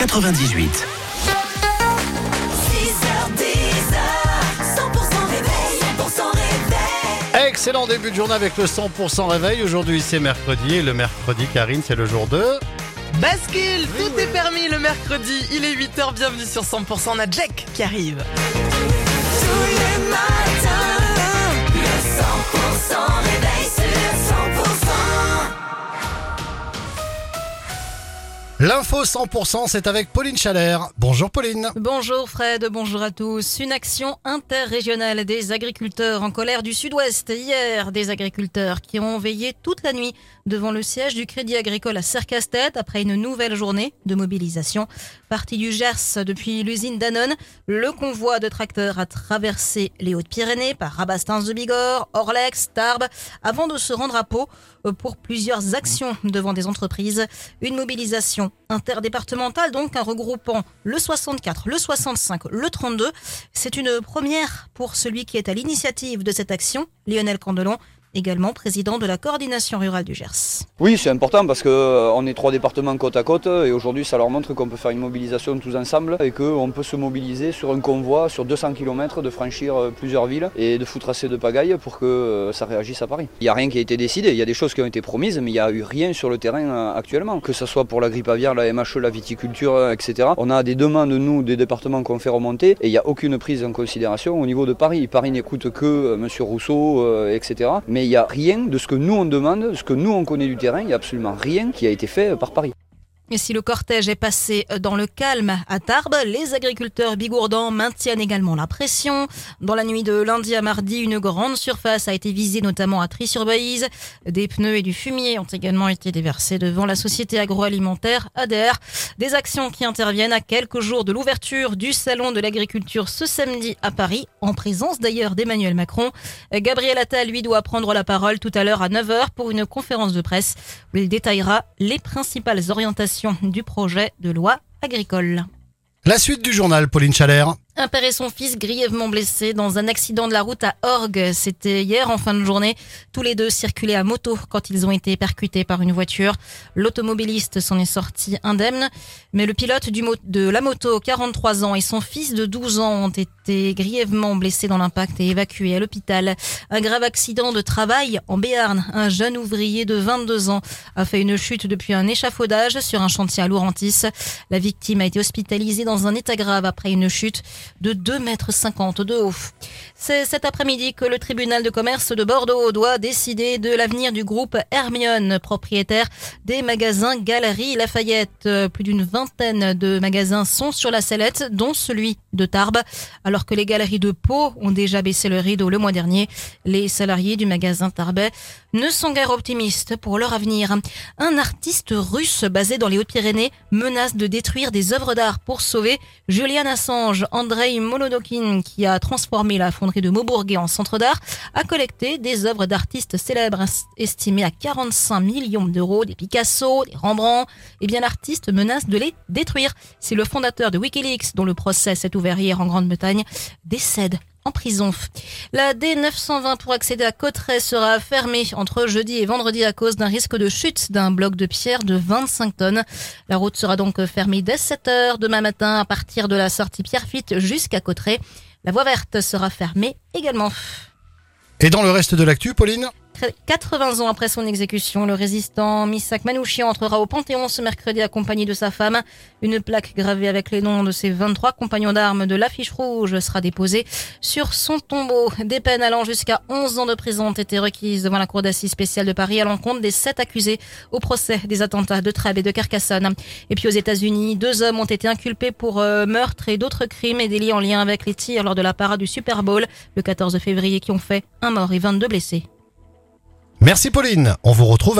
98. 100% Excellent début de journée avec le 100% réveil. Aujourd'hui, c'est mercredi et le mercredi, Karine, c'est le jour de. Bascule, tout est permis le mercredi. Il est 8h, bienvenue sur 100%. On a Jack qui arrive. L'info 100%, c'est avec Pauline Chalère. Bonjour Pauline. Bonjour Fred, bonjour à tous. Une action interrégionale des agriculteurs en colère du sud-ouest. Hier, des agriculteurs qui ont veillé toute la nuit devant le siège du Crédit Agricole à Cercastet après une nouvelle journée de mobilisation. Parti du Gers depuis l'usine Danone, le convoi de tracteurs a traversé les Hautes-Pyrénées par Rabastens de Bigorre, Orlex, Tarbes, avant de se rendre à Pau pour plusieurs actions devant des entreprises. Une mobilisation interdépartementale, donc un regroupant le 64, le 65, le 32. C'est une première pour celui qui est à l'initiative de cette action, Lionel Candelon également président de la coordination rurale du Gers. Oui, c'est important parce qu'on euh, est trois départements côte à côte et aujourd'hui ça leur montre qu'on peut faire une mobilisation tous ensemble et qu'on peut se mobiliser sur un convoi sur 200 km, de franchir euh, plusieurs villes et de foutre assez de pagaille pour que euh, ça réagisse à Paris. Il n'y a rien qui a été décidé, il y a des choses qui ont été promises mais il n'y a eu rien sur le terrain actuellement, que ce soit pour la grippe aviaire, la MHE, la viticulture, etc. On a des demandes, nous, des départements qu'on fait remonter et il n'y a aucune prise en considération au niveau de Paris. Paris n'écoute que M. Rousseau, etc. il n'y a rien de ce que nous on demande, de ce que nous on connaît du terrain, il n'y a absolument rien qui a été fait par Paris. Et si le cortège est passé dans le calme à Tarbes, les agriculteurs bigourdans maintiennent également la pression. Dans la nuit de lundi à mardi, une grande surface a été visée, notamment à Tri-sur-Baïse. Des pneus et du fumier ont également été déversés devant la société agroalimentaire ADER. Des actions qui interviennent à quelques jours de l'ouverture du salon de l'agriculture ce samedi à Paris, en présence d'ailleurs d'Emmanuel Macron. Gabriel Attal, lui, doit prendre la parole tout à l'heure à 9h pour une conférence de presse où il détaillera les principales orientations du projet de loi agricole. La suite du journal, Pauline Chalère. Un père et son fils grièvement blessés dans un accident de la route à Orgue. C'était hier en fin de journée. Tous les deux circulaient à moto quand ils ont été percutés par une voiture. L'automobiliste s'en est sorti indemne, mais le pilote de la moto, 43 ans, et son fils de 12 ans ont été grièvement blessés dans l'impact et évacués à l'hôpital. Un grave accident de travail en Béarn. Un jeune ouvrier de 22 ans a fait une chute depuis un échafaudage sur un chantier à Laurentis. La victime a été hospitalisée dans un état grave après une chute de 2,50 mètres de haut. C'est cet après-midi que le tribunal de commerce de Bordeaux doit décider de l'avenir du groupe Hermione, propriétaire des magasins Galerie Lafayette. Plus d'une vingtaine de magasins sont sur la sellette, dont celui de Tarbes. Alors que les galeries de Pau ont déjà baissé le rideau le mois dernier, les salariés du magasin Tarbet ne sont guère optimistes pour leur avenir. Un artiste russe basé dans les Hautes-Pyrénées menace de détruire des œuvres d'art pour sauver Julian Assange. Andrei Molodokin, qui a transformé la fonderie de Maubourguet en centre d'art, a collecté des œuvres d'artistes célèbres estimées à 45 millions d'euros, des Picasso, des Rembrandt. Eh bien, l'artiste menace de les détruire. C'est le fondateur de Wikileaks, dont le procès s'est ouvert hier en Grande-Bretagne, décède La D920 pour accéder à Cotteret sera fermée entre jeudi et vendredi à cause d'un risque de chute d'un bloc de pierre de 25 tonnes. La route sera donc fermée dès 7 heures demain matin à partir de la sortie Pierrefitte jusqu'à Cotteret. La voie verte sera fermée également. Et dans le reste de l'actu, Pauline? 80 ans après son exécution, le résistant Misak Manouchian entrera au Panthéon ce mercredi accompagné de sa femme. Une plaque gravée avec les noms de ses 23 compagnons d'armes de l'affiche rouge sera déposée sur son tombeau. Des peines allant jusqu'à 11 ans de prison ont été requises devant la Cour d'assises spéciale de Paris à l'encontre des sept accusés au procès des attentats de Trèbes et de Carcassonne. Et puis aux États-Unis, deux hommes ont été inculpés pour euh, meurtre et d'autres crimes et délits en lien avec les tirs lors de la parade du Super Bowl le 14 février qui ont fait un mort et 22 blessés. Merci Pauline. On vous retrouve à